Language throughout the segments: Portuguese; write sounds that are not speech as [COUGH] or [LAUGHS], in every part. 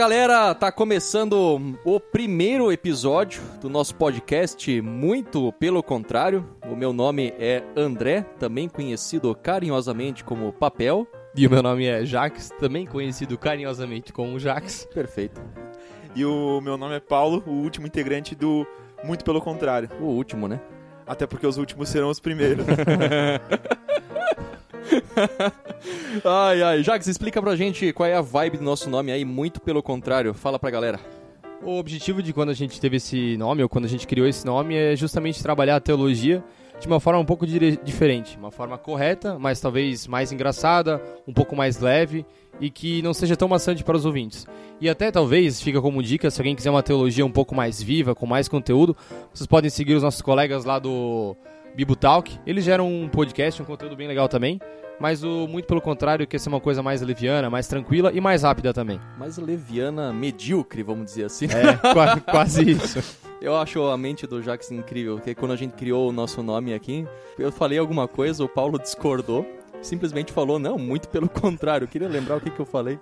Galera, tá começando o primeiro episódio do nosso podcast, muito pelo contrário. O meu nome é André, também conhecido carinhosamente como Papel. E o meu nome é Jax, também conhecido carinhosamente como Jax. Perfeito. E o meu nome é Paulo, o último integrante do Muito Pelo Contrário. O último, né? Até porque os últimos serão os primeiros. [LAUGHS] [LAUGHS] ai, ai. Jax, explica pra gente qual é a vibe do nosso nome aí, muito pelo contrário. Fala pra galera. O objetivo de quando a gente teve esse nome, ou quando a gente criou esse nome, é justamente trabalhar a teologia de uma forma um pouco diferente. Uma forma correta, mas talvez mais engraçada, um pouco mais leve e que não seja tão maçante para os ouvintes. E até talvez, fica como dica, se alguém quiser uma teologia um pouco mais viva, com mais conteúdo, vocês podem seguir os nossos colegas lá do Bibutalk. Eles geram um podcast, um conteúdo bem legal também. Mas o muito pelo contrário, quer ser uma coisa mais leviana, mais tranquila e mais rápida também. Mais leviana, medíocre, vamos dizer assim. É, quase, [LAUGHS] quase isso. Eu acho a mente do Jackson incrível, porque quando a gente criou o nosso nome aqui, eu falei alguma coisa, o Paulo discordou, simplesmente falou, não, muito pelo contrário, eu queria lembrar o que, que eu falei.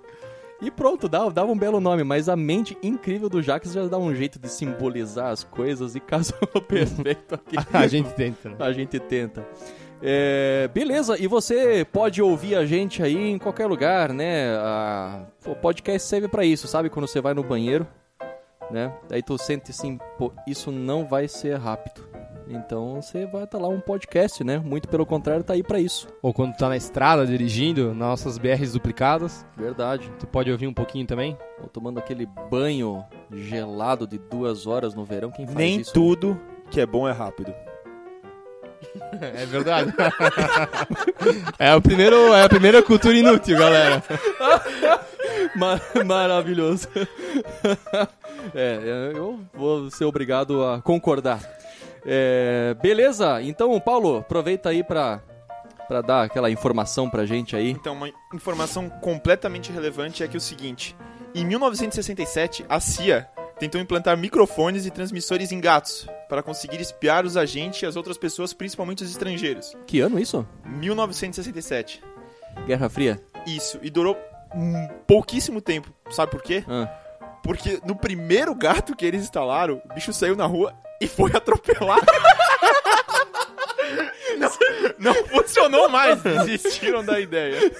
E pronto, dava, dava um belo nome, mas a mente incrível do Jax já dá um jeito de simbolizar as coisas e casou [LAUGHS] perfeito aqui. [LAUGHS] a gente tenta, né? A gente tenta. É, beleza, e você pode ouvir a gente aí em qualquer lugar, né? A, o podcast serve para isso, sabe? Quando você vai no banheiro, né? Aí tu sente assim, pô, isso não vai ser rápido. Então você vai estar tá lá um podcast, né? Muito pelo contrário, tá aí para isso. Ou quando tá na estrada dirigindo, nossas BRs duplicadas. Verdade. Tu pode ouvir um pouquinho também? Ou tomando aquele banho gelado de duas horas no verão, quem faz Nem isso? Nem tudo que é bom é rápido. [LAUGHS] É verdade. [LAUGHS] é, o primeiro, é a primeira cultura inútil, galera. [LAUGHS] Mar maravilhoso. é, eu vou ser obrigado a concordar. É, beleza, então, Paulo, aproveita aí pra, pra dar aquela informação pra gente aí. Então, uma informação completamente relevante é que é o seguinte: em 1967, a CIA tentou implantar microfones e transmissores em gatos para conseguir espiar os agentes e as outras pessoas, principalmente os estrangeiros. Que ano isso? 1967. Guerra Fria? Isso, e durou um pouquíssimo tempo. Sabe por quê? Ah. Porque no primeiro gato que eles instalaram, o bicho saiu na rua e foi [LAUGHS] atropelado. não, não funcionou mais, desistiram da ideia.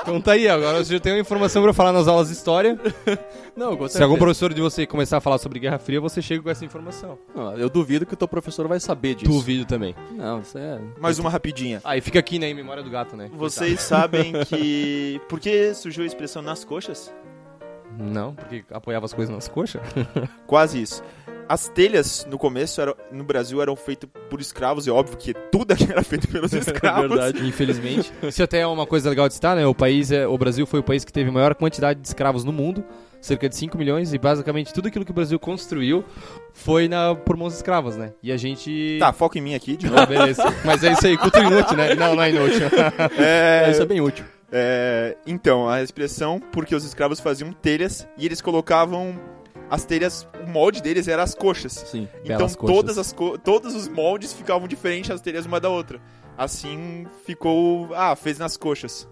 Então tá aí, agora você já tem uma informação pra falar nas aulas de história. Não, Se algum professor de você começar a falar sobre Guerra Fria, você chega com essa informação. Não, eu duvido que o teu professor vai saber disso. Duvido também. Não, isso é... Mais uma rapidinha. Aí ah, fica aqui, né, em memória do gato, né? Vocês sabem [LAUGHS] que... Por que surgiu a expressão nas coxas? Não, porque apoiava as coisas nas coxas? [LAUGHS] Quase isso. As telhas, no começo, eram, no Brasil, eram feitas por escravos, e é óbvio que tudo aqui era feito pelos [LAUGHS] escravos. é verdade, infelizmente. [LAUGHS] Isso até é uma coisa legal de citar, né? O país, é, o Brasil foi o país que teve a maior quantidade de escravos no mundo, cerca de 5 milhões, e basicamente tudo aquilo que o Brasil construiu foi na, por mãos escravas, né? E a gente... Tá, foca em mim aqui, de novo. Ah, beleza. Mas é isso aí, cultura inútil, né? Não, não é inútil. é... Isso é bem útil. É, então, a expressão porque os escravos faziam telhas e eles colocavam as telhas, o molde deles era as coxas. Sim. Então todas as todos os moldes ficavam diferentes as telhas uma da outra. Assim ficou, ah, fez nas coxas.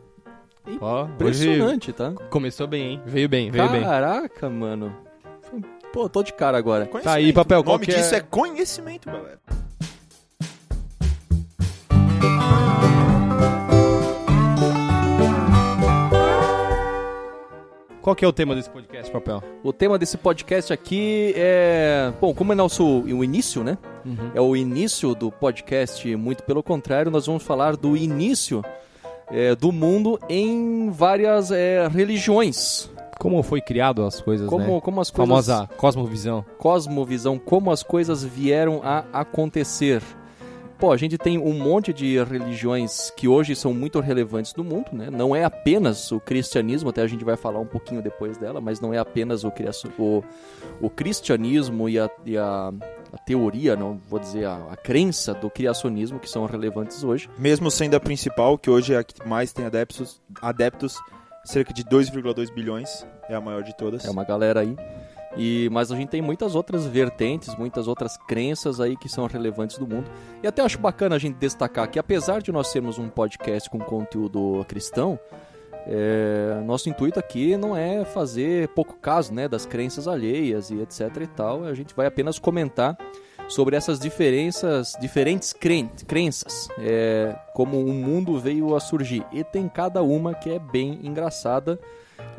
Impressionante, tá? Começou bem, hein? Veio bem, veio Caraca, bem. Caraca, mano. Pô, tô de cara agora. Tá aí, papel, O nome disso é... é conhecimento, galera. Qual que é o tema desse podcast, Papel? O tema desse podcast aqui é... Bom, como é nosso o início, né? Uhum. É o início do podcast, muito pelo contrário, nós vamos falar do início é, do mundo em várias é, religiões. Como foi criado as coisas, como, né? Como as coisas... Famosa cosmovisão. Cosmovisão, como as coisas vieram a acontecer. Pô, a gente tem um monte de religiões que hoje são muito relevantes no mundo, né? Não é apenas o cristianismo, até a gente vai falar um pouquinho depois dela, mas não é apenas o, o, o cristianismo e, a, e a, a, teoria, não vou dizer a, a, crença do criacionismo que são relevantes hoje. Mesmo sendo a principal, que hoje é a que mais tem adeptos, adeptos cerca de 2,2 bilhões, é a maior de todas. É uma galera aí. E, mas a gente tem muitas outras vertentes, muitas outras crenças aí que são relevantes do mundo. E até acho bacana a gente destacar que apesar de nós sermos um podcast com conteúdo cristão, É, nosso intuito aqui não é fazer pouco caso né, das crenças alheias e etc e tal. A gente vai apenas comentar sobre essas diferenças, diferentes cren crenças, é, como o mundo veio a surgir. E tem cada uma que é bem engraçada.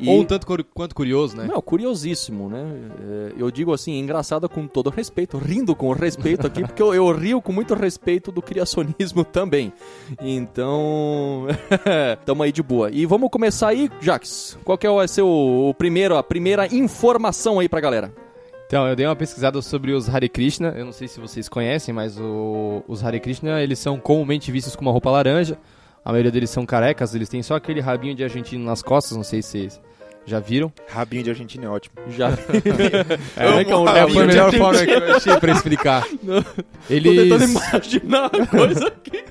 E... Ou um tanto quanto curioso, né? Não, curiosíssimo, né? É, eu digo assim, engraçada com todo respeito, rindo com respeito aqui, porque eu, eu rio com muito respeito do criacionismo [LAUGHS] também. Então, [LAUGHS] tamo aí de boa. E vamos começar aí, Jax. Qual que é vai ser o, o primeiro, a primeira informação aí pra galera? Então, eu dei uma pesquisada sobre os Hare Krishna. Eu não sei se vocês conhecem, mas o- os Hare Krishna, eles são comumente vistos com uma roupa laranja. A maioria deles são carecas, eles têm só aquele rabinho de argentino nas costas, não sei se vocês já viram. Rabinho de Argentina é ótimo. Já. [LAUGHS] É, que é um é, a melhor argentino. forma que eu achei pra explicar. [LAUGHS] Tô tentando Eles, imaginar a coisa aqui.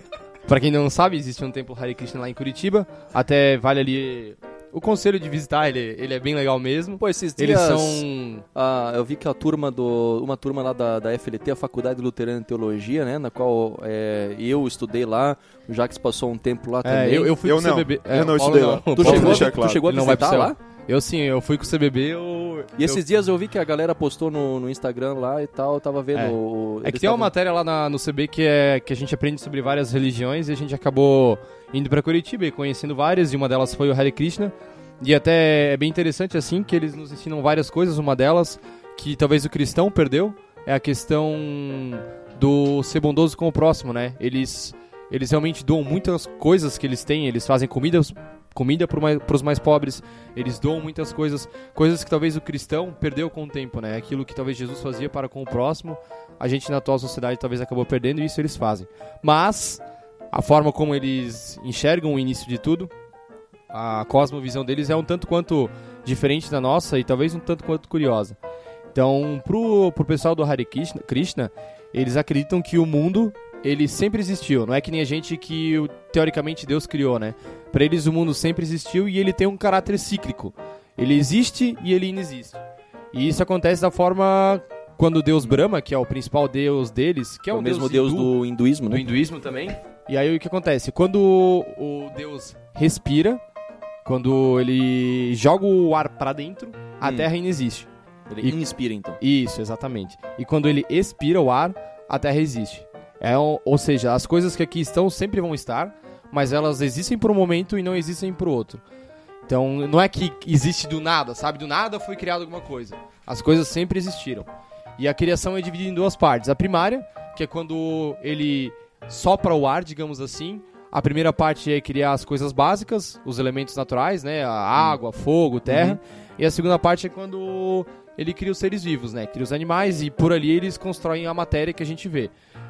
pra quem não sabe, existe um templo Hare Krishna lá em Curitiba. Até vale ali o conselho de visitar, ele, ele é bem legal mesmo. Pô, esses dias... Eles são Ah, eu vi que a turma do. Uma turma lá da, da FLT, a Faculdade Luterana de Teologia, né? Na qual é, eu estudei lá, o Jax passou um tempo lá É, também. eu, eu fui Eu com o não. CBB. Eu não estudei lá. Tu Paulo chegou, não. deixar tu claro. chegou a Ele não vai visitar pro lá? Eu sim, eu fui com o CBB, eu... E esses eu- dias eu vi que a galera postou no, no Instagram lá e tal, eu tava vendo. É. o- É que tem uma matéria lá na- no CB que, é, que a gente aprende sobre várias religiões e a gente acabou indo pra Curitiba e conhecendo várias, e uma delas foi o Hare Krishna. E até é bem interessante assim que eles nos ensinam várias coisas, uma delas que talvez o cristão perdeu é a questão do ser bondoso com o próximo, né? Eles eles realmente doam muitas coisas que eles têm, eles fazem comida comida para os mais pobres, eles doam muitas coisas, coisas que talvez o cristão perdeu com o tempo, né? Aquilo que talvez Jesus fazia para com o próximo, a gente na atual sociedade talvez acabou perdendo e isso eles fazem. Mas a forma como eles enxergam o início de tudo, a cosmovisão deles é um tanto quanto diferente da nossa e talvez um tanto quanto curiosa. Então, pro, pro pessoal do Hare Krishna, Krishna, eles acreditam que o mundo ele sempre existiu. Não é que nem a gente que teoricamente Deus criou, né? Para eles o mundo sempre existiu e ele tem um caráter cíclico. Ele existe e ele inexiste. E isso acontece da forma quando o Deus Brahma, que é o principal deus deles, que é o o, mesmo Deus hindu, do hinduísmo, do né? hinduísmo também. E aí o que acontece? Quando o, Deus respira, quando ele joga o ar pra dentro, a Hum. Terra inexiste. Ele E- inspira, então. Isso, exatamente. E quando ele expira o ar, a Terra existe. É, ou seja, as coisas que aqui estão sempre vão estar, mas elas existem por um momento e não existem por outro. Então, não é que existe do nada, sabe? Do nada foi criada alguma coisa. As coisas sempre existiram. E a criação é dividida em duas partes. A primária, que é quando ele sopra o ar, digamos assim. A primeira parte é criar as coisas básicas, os elementos naturais, né? A água, fogo, terra. E a segunda parte é quando ele cria os seres vivos, né? Cria os animais e por ali eles constroem a matéria que a gente vê.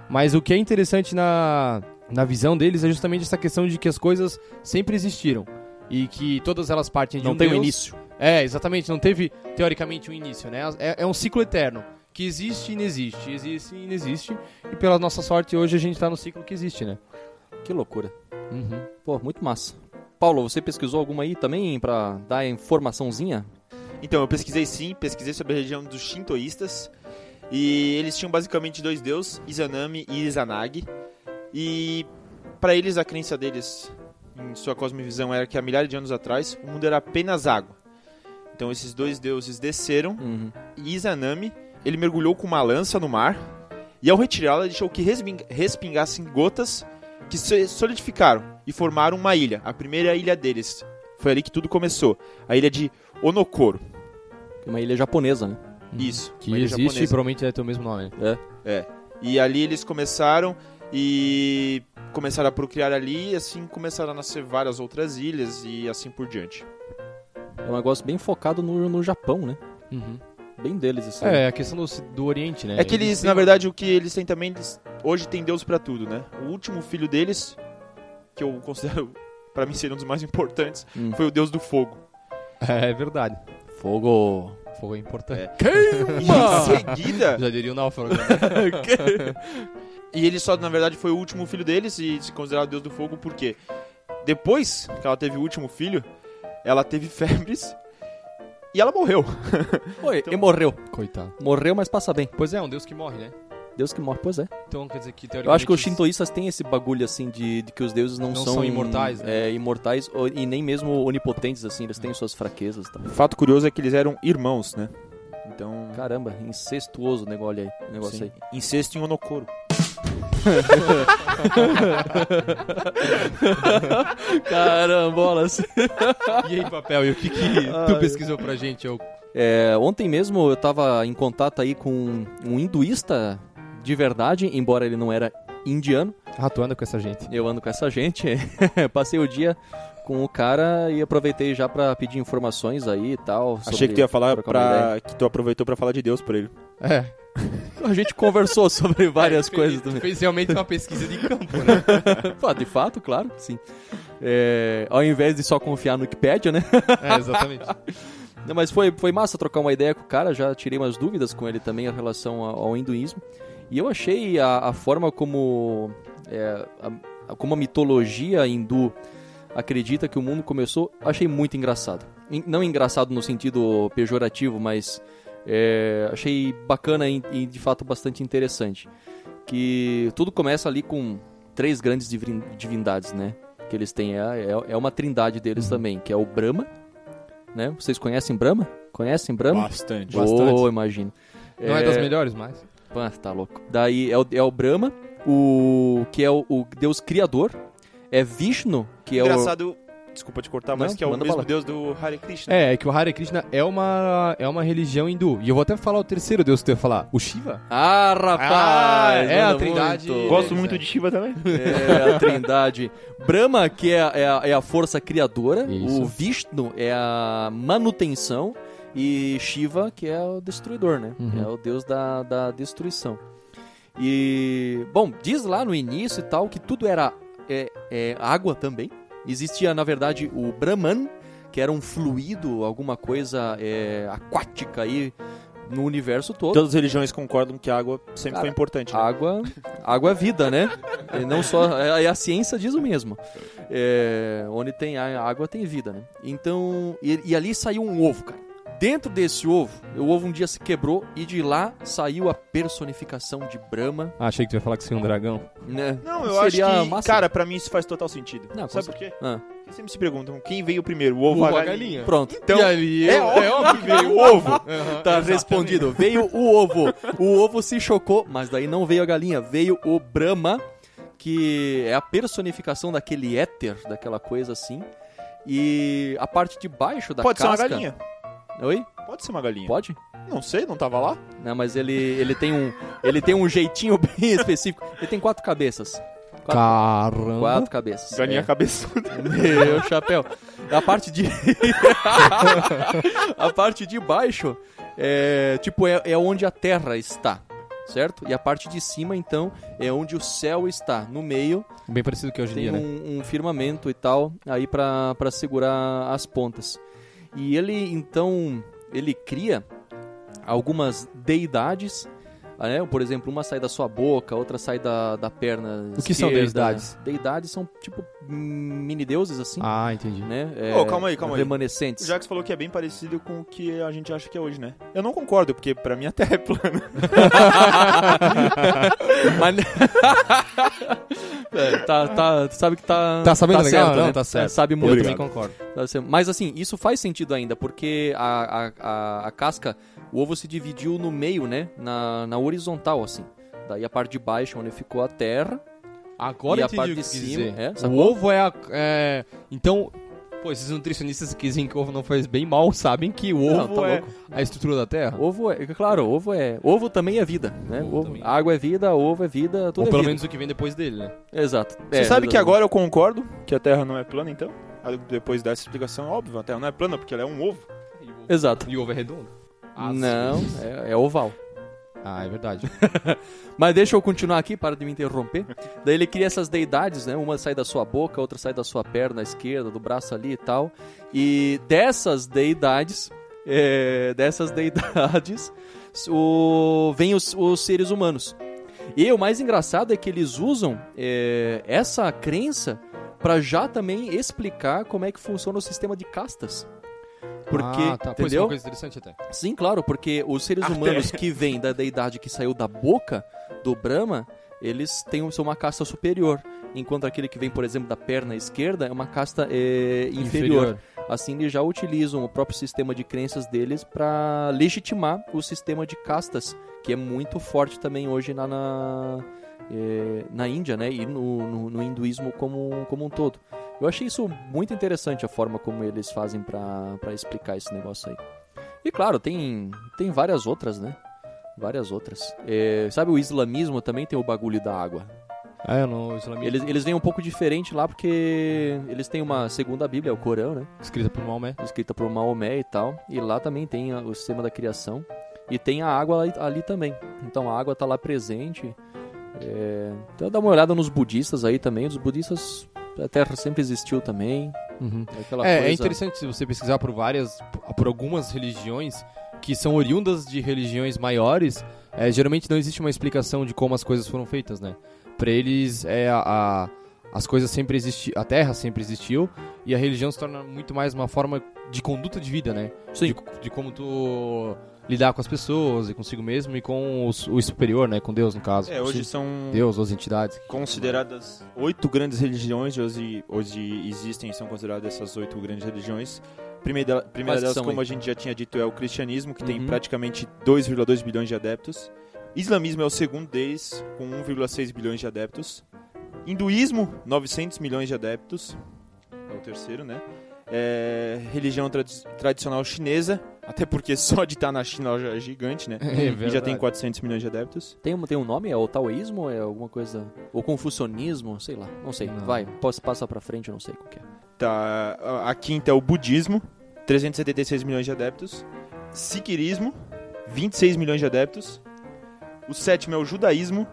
Mas o que é interessante na, na visão deles é justamente essa questão de que as coisas sempre existiram. E que todas elas partem de Não um tem um Deus. início. É, exatamente. Não teve, teoricamente, um início, né? É, é um ciclo eterno. Que existe e inexiste. Existe e inexiste. E pela nossa sorte, hoje a gente tá no ciclo que existe, né? Que loucura. Uhum. Pô, muito massa. Paulo, você pesquisou alguma aí também pra dar informaçãozinha? Então, eu pesquisei sim, pesquisei sobre a religião dos shintoístas. E eles tinham basicamente dois deuses, Izanami e Izanagi. E para eles a crença deles, em sua cosmovisão, era que há milhares de anos atrás o mundo era apenas água. Então esses dois deuses desceram Uhum. e Izanami, ele mergulhou com uma lança no mar e ao retirá-la deixou que resping- respingassem gotas que se solidificaram e formaram uma ilha, a primeira ilha deles. Foi ali que tudo começou, a ilha de Onokoro. É uma ilha japonesa, né? Isso, Que existe e japonesa. provavelmente deve ter o mesmo nome. né? É. E ali eles começaram e começaram a procriar ali, e assim começaram a nascer várias outras ilhas e assim por diante. É um negócio bem focado no, no Japão, né? Uhum. Bem deles, isso. aí. É, a questão do, do Oriente, né? É que eles, têm- na verdade, o que eles têm também, eles- hoje tem Deus pra tudo, né? O último filho deles, que eu considero [LAUGHS] pra mim ser um dos mais importantes, Hum. foi o Deus do fogo. [LAUGHS] É verdade. Fogo. Fogo é importante. E em seguida, Já diria o náufrago. né? [LAUGHS] e ele só, na verdade, foi o último filho deles e se considerava Deus do fogo porque depois que ela teve o último filho, ela teve febres e ela morreu. [LAUGHS] Oi, Então- e morreu. Coitado. Morreu, mas passa bem. Pois é, um deus que morre, né? Deus que morre, pois é. Então quer dizer que Eu acho que os teoricamente, shintoístas têm esse bagulho assim de, de que os deuses não, Não são imortais, né? É, imortais ou- e nem mesmo onipotentes assim, eles têm suas fraquezas, tá? Fato curioso é que eles eram irmãos, né? Então. Caramba, incestuoso o negócio aí, negócio sim. aí. Incesto em Onokoro. [LAUGHS] Carambolas. E aí, papel, e o que, que tu pesquisou pra gente? Eu... É, ontem mesmo eu tava em contato aí com um hinduísta de verdade, embora ele não era indiano. Ah, tu anda com essa gente. Eu ando com essa gente. [LAUGHS] Passei o dia com o cara e aproveitei já pra pedir informações aí e tal. Achei sobre- que tu ia falar pra... que tu aproveitou pra falar de Deus pra ele. É. A gente conversou sobre várias É, coisas fez, também. Fez realmente uma pesquisa de campo, né? [LAUGHS] Pô, de fato, claro sim. É, ao invés de só confiar no Wikipedia, né? É, exatamente. [LAUGHS] Não, mas foi, foi massa trocar uma ideia com o cara, já tirei umas dúvidas com ele também em relação ao, ao hinduísmo. E eu achei a, a forma como, é, a, como a mitologia hindu acredita que o mundo começou, achei muito engraçado. En- Não engraçado no sentido pejorativo, mas é, achei bacana e, e, de fato bastante interessante. Que tudo começa ali com três grandes divin- divindades, né? Que eles têm, é, é- é uma trindade deles também, que é o Brahma, né? Vocês conhecem Brahma? Conhecem Brahma? Bastante. Oh, imagino. Não é, das melhores, mas... Pá, tá louco. Daí é o, é o Brahma, o que é o, o deus criador. É Vishnu, que é o... Desculpa te cortar, mas Não, que é o mesmo bala. Deus do Hare Krishna. É, é que o Hare Krishna é uma, é uma religião hindu. E eu vou até falar o terceiro deus que tu ia falar. O Shiva. Ah, rapaz! Ah, é a trindade. muito. Gosto muito é. de Shiva também. É a trindade. Brahma, que é, a- é a, é a força criadora. Isso. O Vishnu é a manutenção. E Shiva, que é o destruidor, né? Uhum. É o deus da, da destruição. E, bom, diz lá no início e tal que tudo era é, é, água também. Existia, na verdade, o Brahman, que era um fluido, alguma coisa é, aquática aí no universo todo. Todas as religiões concordam que a água sempre Cara, foi importante. né? Água, água é vida, né? E não só é, a ciência diz o mesmo. É, onde tem a- água tem vida, né? Então e, e ali saiu um ovo, cara. Dentro desse ovo, o ovo um dia se quebrou e de lá saiu a personificação de Brahma, Ah, achei que tu ia falar que seria um dragão. né? Não, eu Seria acho que, massa. cara, pra mim isso faz total sentido. Não, Sabe por quê? Ah, Porque sempre se perguntam quem veio primeiro, o ovo ou a galinha. pronto. Então, e ali é óbvio que veio o ovo. [LAUGHS] Aham, Tá exatamente. respondido. Veio o ovo. O ovo se chocou, mas daí não veio a galinha. Veio o Brahma, que é a personificação daquele éter, daquela coisa assim. E a parte de baixo da Pode ser casca... uma galinha. Oi? Pode ser uma galinha. Pode? Não sei, não tava lá. Não, mas ele, ele tem um ele tem um jeitinho [LAUGHS] bem específico. Ele tem quatro cabeças. Quatro, Caramba. quatro cabeças. Galinha É. cabeçuda. [LAUGHS] Meu chapéu. A parte de. [LAUGHS] a parte de baixo é tipo é, é onde a terra está, certo? E a parte de cima, então, é onde o céu está. No meio Bem parecido que hoje em dia, né? um, um firmamento e tal aí pra segurar as pontas. E ele então ele cria algumas deidades. Né? Por exemplo, uma sai da sua boca, outra sai da, da perna. O que são deidades? Deidades são tipo mini deuses assim Ah, entendi. né? Ô, calma aí, calma aí. Remanescentes. O Jax falou que é bem parecido com o que a gente acha que é hoje, né? Eu não concordo, porque pra mim a Terra é plana. [LAUGHS] Mas... [LAUGHS] É, tá, tá, sabe que tá. Tá sabendo legal? certo, Não, né? tá certo. Sabe Eu muito. também concordo. Tá. Mas assim, isso faz sentido ainda, porque a, a, a, a casca, o ovo se dividiu no meio, né? Na, na horizontal, assim. Daí a parte de baixo, onde ficou a terra. Agora E a parte que de cima, dizer. é, o ovo é a... é, Então, pô, esses nutricionistas que dizem que o ovo não faz bem mal sabem que o Não, ovo tá é louco. a estrutura da Terra. Ovo é. Claro, ovo é. Ovo também é vida, né? Ovo Ovo- também. água é vida, ovo é vida, tudo Ou é pelo vida. menos o que vem depois dele, né? Exato. Você É, sabe que exatamente. agora eu concordo que a Terra não é plana, então? Depois dessa explicação, óbvio, a Terra não é plana porque ela é um ovo. Exato. E o ovo é redondo? Às Não, vezes. é, é oval. Ah, é verdade. [LAUGHS] Mas deixa eu continuar aqui, para de me interromper. Daí ele cria essas deidades, né? Uma sai da sua boca, outra sai da sua perna esquerda, do braço ali e tal. E dessas deidades, é, dessas deidades, o, vem os, os seres humanos. E o mais engraçado é que eles usam é, essa crença para já também explicar como é que funciona o sistema de castas. Porque, ah, tá. É entendeu? uma coisa interessante até. Sim, claro, porque os seres Até. humanos que vêm da deidade que saiu da boca do Brahma, eles têm, são uma casta superior. Enquanto aquele que vem, por exemplo, da perna esquerda é uma casta é, inferior. Assim, eles já utilizam o próprio sistema de crenças deles para legitimar o sistema de castas, que é muito forte também hoje na, na, é, na Índia né? e no, no, no, hinduísmo como, como um todo. Eu achei isso muito interessante, a forma como eles fazem para explicar esse negócio aí. E claro, tem, tem várias outras, né? Várias outras. É, sabe, o islamismo também tem o bagulho da água. É, no islamismo. Eles, eles vêm um pouco diferente lá porque eles têm uma segunda Bíblia, o Corão, né? Escrita por Maomé. Escrita por Maomé e tal. E lá também tem o sistema da criação. E tem a água ali, ali também. Então a água está lá presente. É... Então dá uma olhada nos budistas aí também. Os budistas, a Terra sempre existiu também. Uhum. É, é, interessante se você pesquisar por várias, por algumas religiões que são oriundas de religiões maiores, é, geralmente não existe uma explicação de como as coisas foram feitas, né? Para eles, é a, a, as coisas sempre existiam, a Terra sempre existiu e a religião se torna muito mais uma forma de conduta de vida, né? Sim. De, de como tu lidar com as pessoas e consigo mesmo e com os, o superior, né? Com Deus, no caso. É, hoje são... Deus, as entidades. Consideradas oito grandes religiões, hoje, hoje existem, são consideradas essas oito grandes religiões. Primeira, primeira delas, como a gente já tinha dito, é o cristianismo, que uhum. tem praticamente 2,2 bilhões de adeptos. Islamismo é o segundo deles, com 1,6 bilhões de adeptos. Hinduísmo, 900 milhões de adeptos. É o terceiro, né? É, religião tradicional chinesa, até porque [LAUGHS] só de estar na China já é gigante, né? É e já tem 400 milhões de adeptos. Tem, tem um nome? É o taoísmo? É alguma coisa... O confucionismo? Sei lá, não sei. Não. Vai, posso passar pra frente, eu não sei qual é. Tá, a quinta é o budismo, 376 milhões de adeptos. Sikhismo, 26 milhões de adeptos. O sétimo é o judaísmo.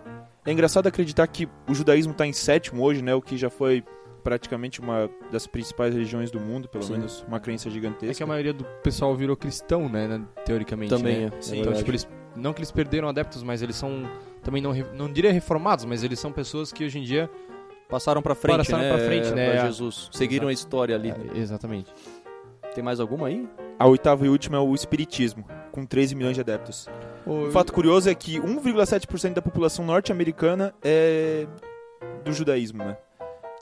É engraçado acreditar que o judaísmo está em sétimo hoje, né? O que já foi praticamente uma das principais religiões do mundo, pelo Sim. menos uma crença gigantesca. É que a maioria do pessoal virou cristão, né? né teoricamente. Também né? é. Sim, então, tipo, eles, não que eles perderam adeptos, mas eles são também não, não diria reformados, mas eles são pessoas que hoje em dia passaram para frente, passaram né? pra frente, né? Pra Jesus. Seguiram Exato. a história ali. É, exatamente. Tem mais alguma aí? A oitava e última é o Espiritismo, com 13 milhões de adeptos. O fato curioso é que 1,7% da população norte-americana é do judaísmo, né?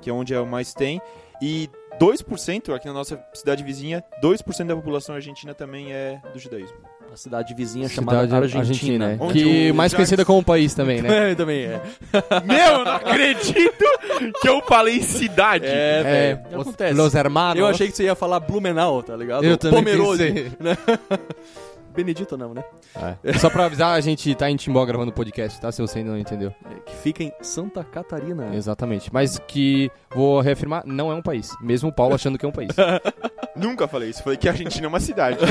Que é onde é o mais tem. E 2%, aqui na nossa cidade vizinha, 2% da população argentina também é do judaísmo. A cidade vizinha chamada Argentina. Argentina né? que mais conhecida como país também, né? [LAUGHS] é, também é. Meu, eu não acredito que eu falei cidade. É, é, acontece. Los hermanos. Eu achei que você ia falar Blumenau, tá ligado? Eu também Pomerode, né? [LAUGHS] Benedito não, né? É. Só pra avisar, a gente tá em Timbó gravando podcast, tá? Se você ainda não entendeu. É, que fica em Santa Catarina. Exatamente. Mas que, vou reafirmar, não é um país. Mesmo o Paulo achando que é um país. [LAUGHS] Nunca falei isso. Falei que a Argentina é uma cidade. [LAUGHS]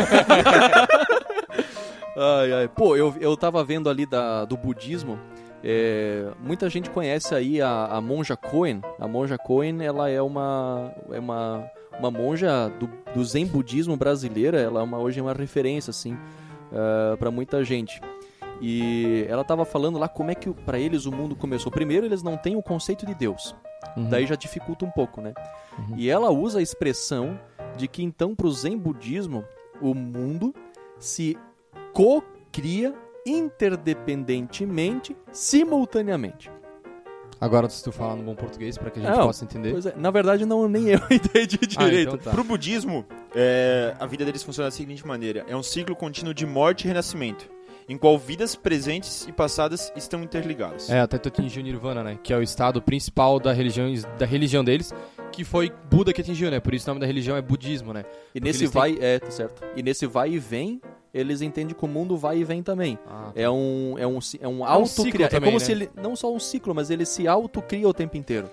ai, ai. Pô, eu, eu tava vendo ali da, do budismo. É, muita gente conhece aí a, a monja Cohen. A monja Cohen, ela é uma, é uma, uma monja do, do Zen budismo brasileira. Ela é uma, hoje é uma referência, assim, uh, é, para muita gente. E ela estava falando lá como é que para eles o mundo começou. Primeiro, eles não têm o conceito de Deus. Uhum. Daí já dificulta um pouco, né? Uhum. E ela usa a expressão de que então para o Zen budismo o mundo se co-cria interdependentemente, simultaneamente. Agora se tu falar no bom português para que a gente não, possa entender. É, na verdade não nem eu [LAUGHS] entendi direito. Ah, então tá. Pro budismo, é, a vida deles funciona da seguinte maneira: é um ciclo contínuo de morte e renascimento em qual vidas presentes e passadas estão interligadas. É, até tu atingiu o Nirvana, né? Que é o estado principal da religião, da religião deles, que foi Buda que atingiu, né? Por isso o nome da religião é budismo, né? E Porque nesse vai, têm... é, tá certo. E nesse vai e vem, eles entendem que o mundo vai e vem também. Ah, tá. É um é um é um auto é, um é como né? se ele não só um ciclo, mas ele se autocria o tempo inteiro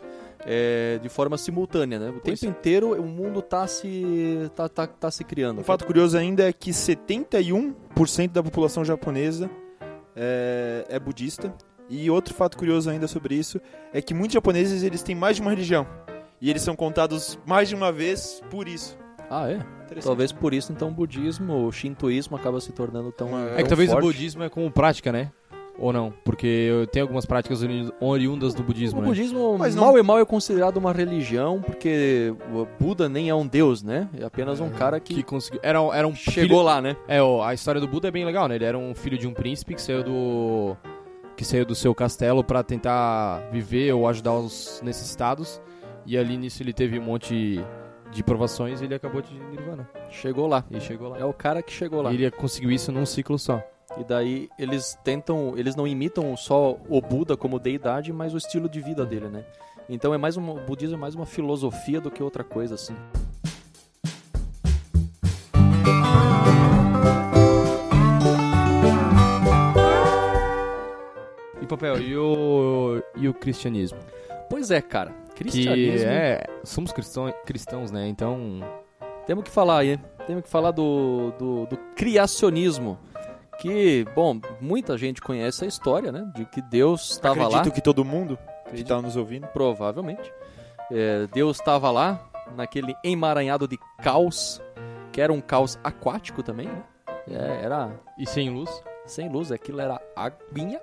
é, de forma simultânea, né? O pois tempo inteiro o mundo está se, tá, tá, tá se criando. Um fato curioso ainda é que 71% da população japonesa é, é budista. E outro fato curioso ainda sobre isso é que muitos japoneses eles têm mais de uma religião. E eles são contados mais de uma vez por isso. Ah, é? Talvez por isso, então, o budismo, o shintoísmo acaba se tornando tão. É que tão talvez forte. o budismo é como prática, né? Ou não? Porque tem algumas práticas oriundas do budismo, o né? budismo, Mas mal não... e mal, é considerado uma religião, porque o Buda nem é um deus, né? É apenas um é, cara que... que conseguiu... Era, era um Chegou filho... lá, né? É, a história do Buda é bem legal, né? Ele era um filho de um príncipe que saiu do... que saiu do seu castelo para tentar viver ou ajudar os necessitados. E ali nisso ele teve um monte de provações e ele acabou de Nirvana. Chegou lá. E chegou lá. É o cara que chegou lá. E ele conseguiu isso num ciclo só. E daí eles tentam, eles não imitam só o Buda como deidade, mas o estilo de vida dele, né? Então é mais uma, o budismo é mais uma filosofia do que outra coisa assim. E papel, e o e o cristianismo? Pois é, cara. Que Cristianismo. é, somos cristãos, cristãos, né? Então, Temos que falar aí, temos que falar do, do, do criacionismo. Que, bom, muita gente conhece a história, né? De que Deus estava lá. Acredito que todo mundo que Acredito. tá nos ouvindo. Provavelmente. É, Deus estava lá, naquele emaranhado de caos, que era um caos aquático também, né? É, era e sem luz? sem luz, aquilo era aguinha.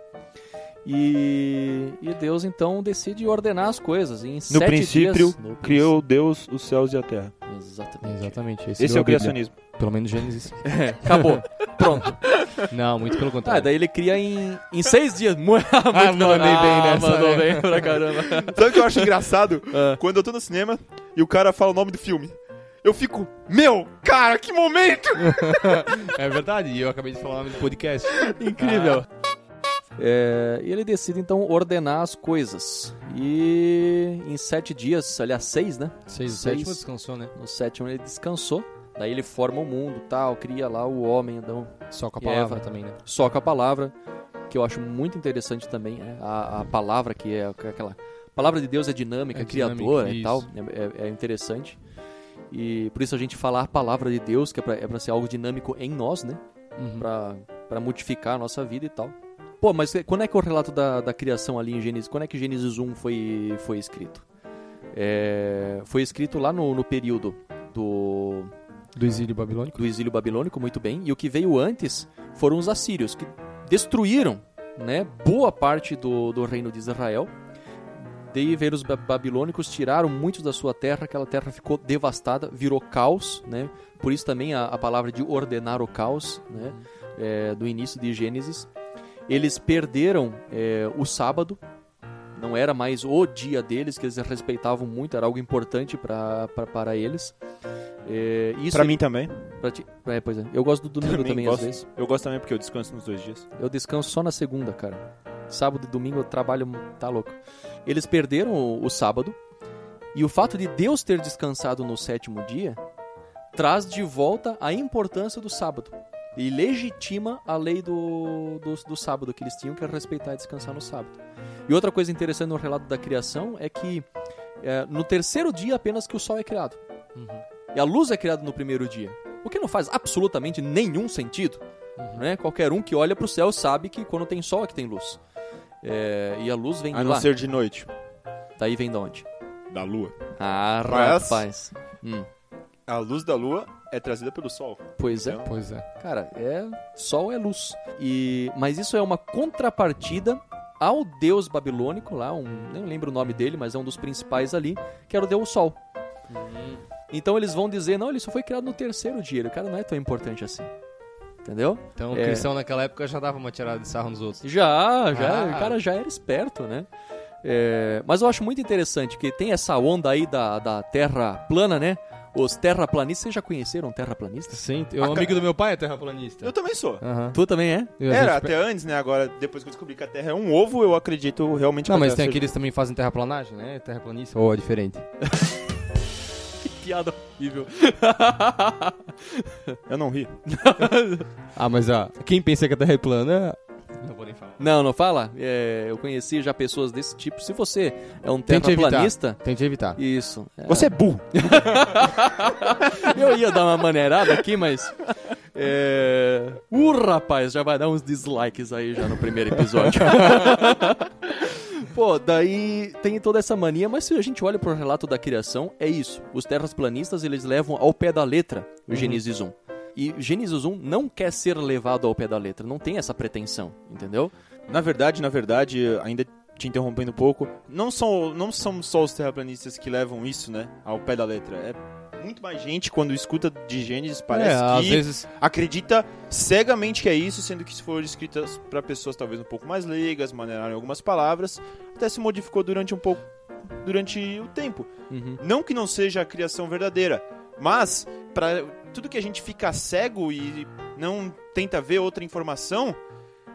E, e Deus então decide ordenar as coisas. Em No sete princípio, dias, no criou Deus os céus e a terra. princípio. Exatamente. Exatamente. Esse é virou o criacionismo. Pelo menos Gênesis. [LAUGHS] É, acabou. [LAUGHS] Pronto. Não, muito pelo Ah, contrário. daí ele cria em, em seis dias. [LAUGHS] Muito, Ah, mandei bem nessa, Mandou né? bem pra caramba. Sabe o que eu acho engraçado? Ah. Quando eu tô no cinema e o cara fala o nome do filme. Eu fico, meu, cara, que momento! É verdade, e eu acabei de falar o nome do podcast. Incrível. É, e ele decide então ordenar as coisas. E em sete dias, aliás, seis, né? Seis, o sétimo descansou, né? No sétimo ele descansou. Daí ele forma o mundo, tal, cria lá o homem, então, Só com a E palavra Eva. também, né? só com a palavra, que eu acho muito interessante também, é a, a palavra que é aquela a palavra de Deus é dinâmica, É criadora dinâmica, e tal, é, é- é interessante. E por isso a gente falar a palavra de Deus, que é pra, é pra ser algo dinâmico em nós, né? Uhum. Pra, pra modificar a nossa vida e tal. Pô, mas quando é que é o relato da, da criação ali em Gênesis? Quando é que Gênesis 1 foi, foi escrito? É, foi escrito lá no, no período do, Do exílio babilônico? do exílio babilônico, muito bem. E o que veio antes foram os assírios, que destruíram né, boa parte do, do reino de Israel. Daí veio os ba- babilônicos, tiraram muitos da sua terra, aquela terra ficou devastada, virou caos, né? Por isso também a, a palavra de ordenar o caos, né? É, do início de Gênesis. Eles perderam é, o sábado, não era mais o dia deles, que eles respeitavam muito, era algo importante para eles. É, isso Pra mim também. Pra ti- É, pois é. Eu gosto do domingo Também também, às vezes. Eu gosto também porque eu descanso nos dois dias. Eu descanso só na segunda, cara. Sábado e domingo eu trabalho, tá louco. Eles perderam o, o sábado. E o fato de Deus ter descansado no sétimo dia traz de volta a importância do sábado. E legitima a lei do, do, do sábado que eles tinham, que era respeitar e descansar no sábado. E outra coisa interessante no relato da criação é que é, no terceiro dia apenas que o sol é criado. Uhum. E a luz é criada no primeiro dia. O que não faz absolutamente nenhum sentido. Uhum. Né? Qualquer um que olha pro céu sabe que quando tem sol é que tem luz. É, e a luz vem A de não lá. ser de noite. Daí vem de onde? Da lua. Ah, Mas- rapaz. Hum, A luz da lua é trazida pelo sol. pois é. Então, Pois é. Cara, é sol é luz. E mas isso é uma contrapartida ao deus babilônico lá, um, nem lembro o nome dele, mas é um dos principais ali, que era o deus sol. Então eles vão dizer, não, ele só foi criado no terceiro dia, o cara não é tão importante assim. Entendeu? Então o É. cristão naquela época já dava uma tirada de sarro nos outros. Já, já, Ah. o cara já era esperto, né? É, mas eu acho muito interessante que tem essa onda aí da, da terra plana, né? Os terraplanistas, vocês já conheceram terraplanistas? Sim, um amigo do meu pai é terraplanista. Eu também sou. Aham. Tu também é? Eu, Era gente- até antes, né? Agora, depois que eu descobri que a Terra é um ovo, eu acredito realmente Não, mas tem Terra aqueles que também fazem terraplanagem, né? Terraplanista. Ou é diferente? [LAUGHS] Que piada horrível. Eu não ri. [LAUGHS] Ah, mas ó, quem pensa que a Terra é plana... Não vou nem falar. Não, não fala? É, eu conheci já pessoas desse tipo. Se você é um Tente evitar. terraplanista... Tente evitar. Isso. É, Você é burro. [LAUGHS] Eu ia dar uma maneirada aqui, mas. É. Uh, rapaz, já vai dar uns dislikes aí já no primeiro episódio. [LAUGHS] Pô, daí tem toda essa mania, mas se a gente olha pro relato da criação, é isso. Os terraplanistas, eles levam ao pé da letra o Gênesis 1. E Gênesis 1 não quer ser levado ao pé da letra, não tem essa pretensão, entendeu? Na verdade, na verdade, ainda te interrompendo um pouco, não são, não são só os terraplanistas que levam isso, né, ao pé da letra. É muito mais gente quando escuta de Gênesis parece é, às que vezes acredita cegamente que é isso, sendo que se for escritas para pessoas talvez um pouco mais leigas, maneirarem algumas palavras, até se modificou durante um pouco durante o tempo. Uhum. Não que não seja a criação verdadeira, mas para tudo que a gente fica cego e não tenta ver outra informação,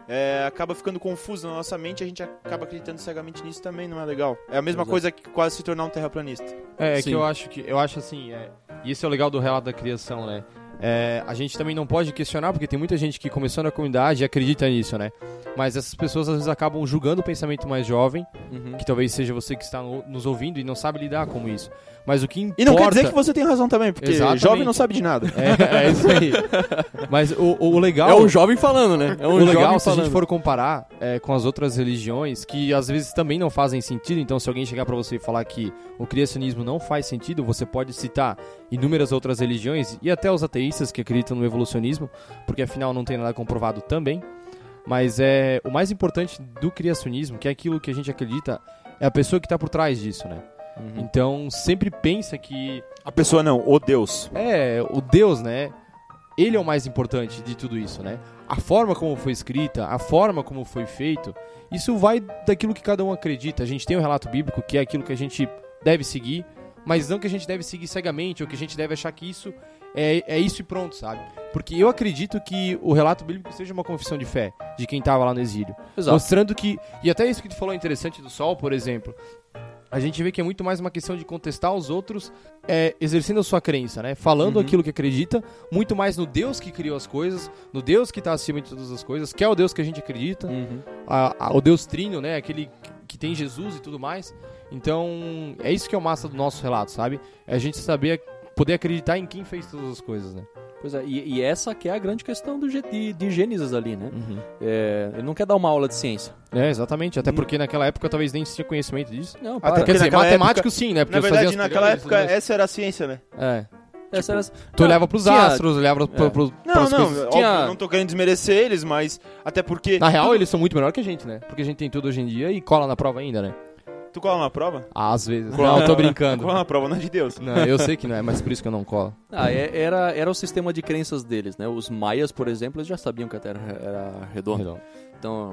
é, acaba ficando confuso na nossa mente e a gente acaba acreditando cegamente nisso também, não é legal. É a mesma Exato. coisa que quase se tornar um terraplanista. É, é que eu acho que eu acho assim, é, e esse é o legal do relato da criação, né? É, a gente também não pode questionar, porque tem muita gente que começou na comunidade e acredita nisso, né? Mas essas pessoas às vezes acabam julgando o pensamento mais jovem, Uhum. que talvez seja você que está no- nos ouvindo e não sabe lidar com isso. Mas o que importa... E não quer dizer que você tem razão também, porque Exatamente. jovem não sabe de nada. [LAUGHS] É, é isso aí. Mas o, o legal... É um jovem falando, né? É um o jovem legal, se a falando. gente for comparar é, com as outras religiões, que às vezes também não fazem sentido, então se alguém chegar pra você e falar que o criacionismo não faz sentido, você pode citar inúmeras outras religiões e até os ateístas que acreditam no evolucionismo, porque afinal não tem nada comprovado também. Mas é o mais importante do criacionismo, que é aquilo que a gente acredita, é a pessoa que está por trás disso, né? Uhum. Então sempre pensa que A pessoa não, o Deus. é, o Deus, né? Ele é o mais importante de tudo isso, né? A forma como foi escrita, a forma como foi feito, isso vai daquilo que cada um acredita. A gente tem o relato bíblico, que é aquilo que a gente deve seguir, mas não que a gente deve seguir cegamente, ou que a gente deve achar que isso é, é isso e pronto, sabe? Porque eu acredito que o relato bíblico seja uma confissão de fé de quem estava lá no exílio. Exato. Mostrando que. E até isso que tu falou é interessante do sol, por exemplo. A gente vê que é muito mais uma questão de contestar os outros é, exercendo a sua crença, né? Falando Uhum. aquilo que acredita, muito mais no Deus que criou as coisas, no Deus que está acima de todas as coisas, que é o Deus que a gente acredita, Uhum. a- a- o Deus trino, né? Aquele que tem Jesus e tudo mais. Então, é isso que é o massa do nosso relato, sabe? É a gente saber, poder acreditar em quem fez todas as coisas, né? Pois é, e, e essa que é a grande questão do, de, de Gênesis ali, né? Uhum. É, ele não quer dar uma aula de ciência. É, exatamente. Até porque naquela época talvez nem se tinha conhecimento disso. Não, Até para. porque Quer dizer, matemático sim, né? Porque Na verdade, naquela época, essa era a ciência, né? É. Essa era- Tu Não, olhava pros tinha- astros, olhava pro, É. pro, Não, não, óbvio, Tinha- não tô querendo desmerecer eles, mas até porque... Na real, eles são muito melhor que a gente, né? Porque a gente tem tudo hoje em dia e cola na prova ainda, né? Tu cola na prova? Às vezes. Não, eu tô brincando. Cola na prova, não é de Deus. Não, eu sei que não é, mas por isso que eu não colo. Ah, é- era, era o sistema de crenças deles, né? Os maias, por exemplo, eles já sabiam que a Terra era redonda. Então,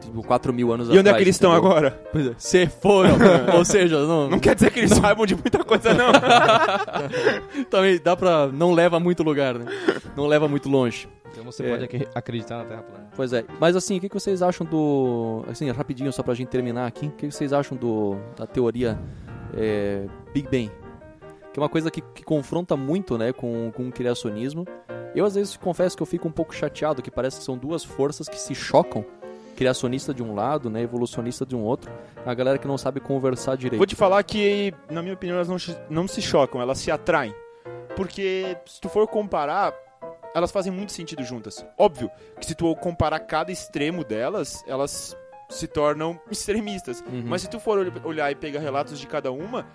tipo, 4 mil anos E onde é atrás, que eles estão agora? Pois é, se foram. [LAUGHS] Ou seja, não, Não quer dizer que eles saibam de muita coisa, não. [LAUGHS] também dá pra... Não leva muito lugar, né? Não leva muito longe. Então você É. pode ac- acreditar na Terra plana. Pois é. Mas assim, o que vocês acham do... Assim, rapidinho, só pra gente terminar aqui. O que vocês acham do, da teoria é, Big Bang? Que é uma coisa que, que confronta muito, né, com, com o criacionismo. Eu, às vezes, confesso que eu fico um pouco chateado, que parece que são duas forças que se chocam. Criacionista de um lado, né, evolucionista de um outro. A galera que não sabe conversar direito. Vou te falar que, na minha opinião, elas não, não se chocam, elas se atraem. Porque, se tu for comparar, elas fazem muito sentido juntas. Óbvio que se tu comparar cada extremo delas, elas se tornam [LAUGHS] extremistas. Uhum. Mas se tu for ol- olhar e pegar relatos de cada uma,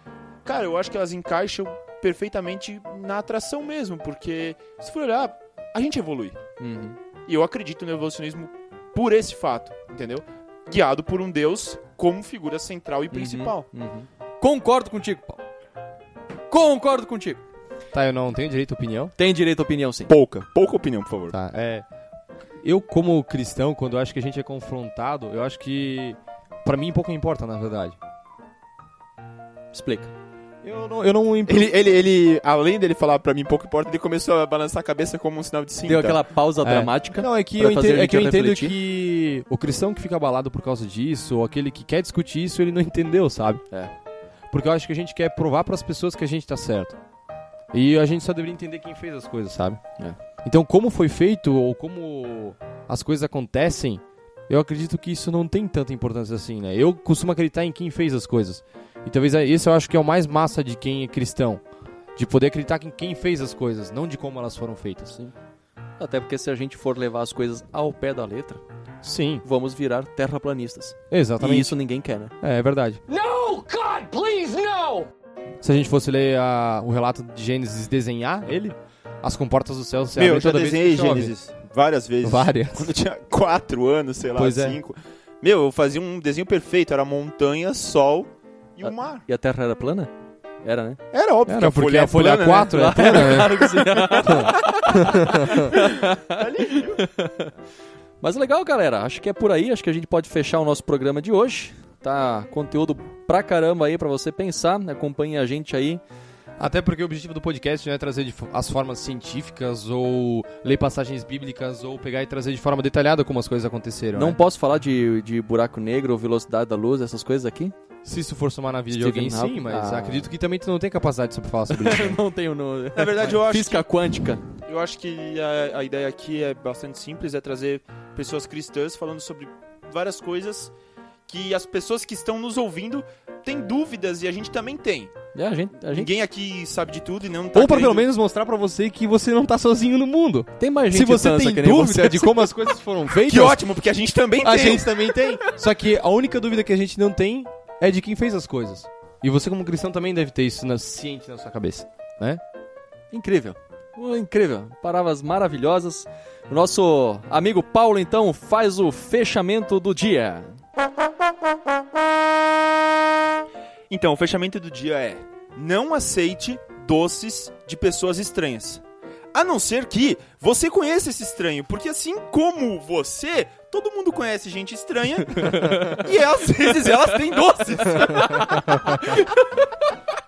cara, eu acho que elas encaixam perfeitamente na atração mesmo. Porque, se for olhar, a gente evolui. Uhum. E eu acredito no evolucionismo por esse fato, entendeu? Guiado por um Deus como figura central e principal. Uhum. Concordo contigo, Paulo. Concordo contigo. Tá, eu não tenho direito à opinião. Tem direito à opinião, sim. Pouca, pouca opinião, por favor. Tá, é. Eu, como cristão, quando eu acho que a gente é confrontado, eu acho que. Pra mim, pouco importa, na verdade. Explica. Eu não. Eu não Ele, ele, ele, além dele falar pra mim pouco importa, ele começou a balançar a cabeça como um sinal de sim. Deu aquela pausa É. dramática. Não, é que, eu entendo, é que eu entendo que o cristão que fica abalado por causa disso, ou aquele que quer discutir isso, ele não entendeu, sabe? É. Porque eu acho que a gente quer provar pras pessoas que a gente tá certo. E a gente só deveria entender quem fez as coisas, sabe? É. Então, como foi feito, ou como as coisas acontecem, eu acredito que isso não tem tanta importância assim, né? Eu costumo acreditar em quem fez as coisas. E talvez é- esse eu acho que é o mais massa de quem é cristão. De poder acreditar em quem fez as coisas, não de como elas foram feitas. Sim. Até porque se a gente for levar as coisas ao pé da letra, Sim, vamos virar terraplanistas. exatamente. E isso ninguém quer, né? É, é verdade. No, God, please, no! Se a gente fosse ler a- o relato de Gênesis desenhar ele, as comportas do céu se Meu, eu já toda vez desenhei que chove. Gênesis várias vezes. Várias. [LAUGHS] Quando eu tinha quatro anos, sei lá, Pois é. cinco. Meu, eu fazia um desenho perfeito, era montanha, sol e Ah. o mar. E a Terra era plana? Era, né? Era óbvio que Era a porque folha é a folha plana, 4 né? é plana, né? Claro que sim. [LAUGHS] [LAUGHS] Mas legal, galera. Acho que é por aí. Acho que a gente pode fechar o nosso programa de hoje. Tá conteúdo pra caramba aí pra você pensar. Acompanhe a gente aí. Até porque o objetivo do podcast não é trazer as formas científicas ou ler passagens bíblicas ou pegar e trazer de forma detalhada como as coisas aconteceram. Não né? posso falar de, de buraco negro ou velocidade da luz, essas coisas aqui. Se isso for somar na vida Stephen de alguém, sim, mas Ah. acredito que também tu não tem capacidade de falar sobre isso. [LAUGHS] Não tenho no. Na verdade, eu acho Física quântica. Eu acho que a, a ideia aqui é bastante simples, é trazer pessoas cristãs falando sobre várias coisas que as pessoas que estão nos ouvindo têm dúvidas e a gente também tem. É, a gente, a gente Ninguém aqui sabe de tudo e não tá ou pra pelo menos mostrar pra você que você não tá sozinho no mundo. tem mais gente Se você tem dúvida você. de como as coisas foram [LAUGHS] feitas, Que ótimo, porque a gente também a tem. gente também tem. Só que a única dúvida que a gente não tem é de quem fez as coisas. E você como cristão também deve ter isso na, ciente na sua cabeça, né? Incrível. Oh, incrível. Palavras maravilhosas. O nosso amigo Paulo, então, faz o fechamento do dia. Então, o fechamento do dia é: não aceite doces de pessoas estranhas. A não ser que você conheça esse estranho, porque assim como você, todo mundo conhece gente estranha [LAUGHS] e às vezes elas têm doces. [LAUGHS]